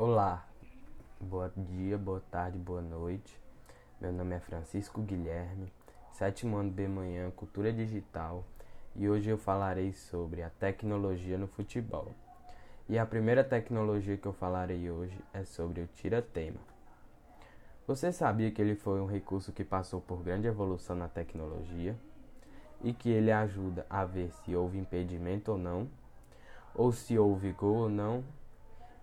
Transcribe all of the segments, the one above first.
Olá, bom dia, boa tarde, boa noite. Meu nome é Francisco Guilherme, sétimo ano B Manhã, Cultura Digital, e hoje eu falarei sobre a tecnologia no futebol. E a primeira tecnologia que eu falarei hoje é sobre o tira-tema. Você sabia que ele foi um recurso que passou por grande evolução na tecnologia e que ele ajuda a ver se houve impedimento ou não, ou se houve gol ou não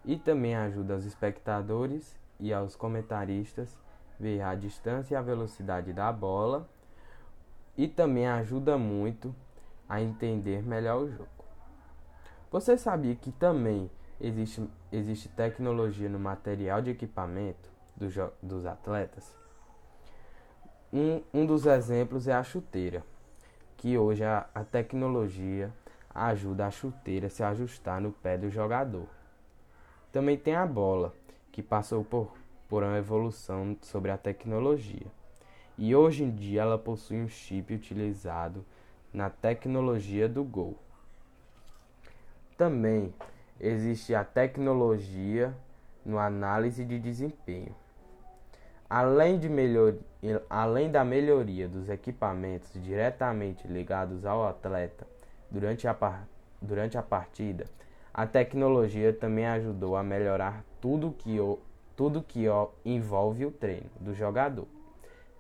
e também ajuda aos espectadores e aos comentaristas ver a distância e a velocidade da bola e também ajuda muito a entender melhor o jogo. Você sabia que também existe, existe tecnologia no material de equipamento do dos atletas? Um, um dos exemplos é a chuteira, que hoje a, a tecnologia ajuda a chuteira a se ajustar no pé do jogador. Também tem a bola, que passou por, por uma evolução sobre a tecnologia. E hoje em dia ela possui um chip utilizado na tecnologia do gol. Também existe a tecnologia no análise de desempenho. Além, de melhor, além da melhoria dos equipamentos diretamente ligados ao atleta durante a, durante a partida, a tecnologia também ajudou a melhorar tudo que, o, tudo que o, envolve o treino do jogador.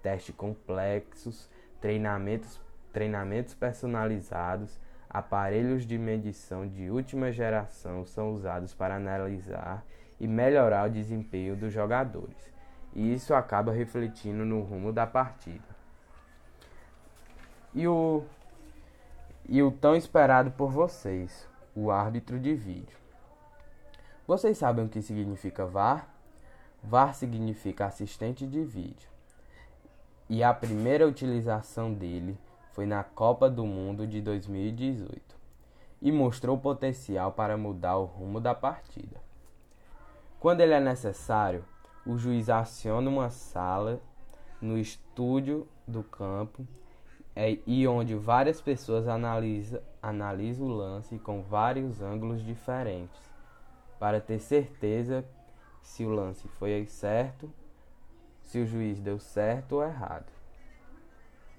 Testes complexos, treinamentos, treinamentos personalizados, aparelhos de medição de última geração são usados para analisar e melhorar o desempenho dos jogadores. E isso acaba refletindo no rumo da partida. E o, e o tão esperado por vocês, o árbitro de vídeo. Vocês sabem o que significa VAR? VAR significa assistente de vídeo. E a primeira utilização dele foi na Copa do Mundo de 2018 e mostrou potencial para mudar o rumo da partida. Quando ele é necessário, o juiz aciona uma sala no estúdio do campo é, e onde várias pessoas analisam analisa o lance com vários ângulos diferentes para ter certeza se o lance foi certo, se o juiz deu certo ou errado.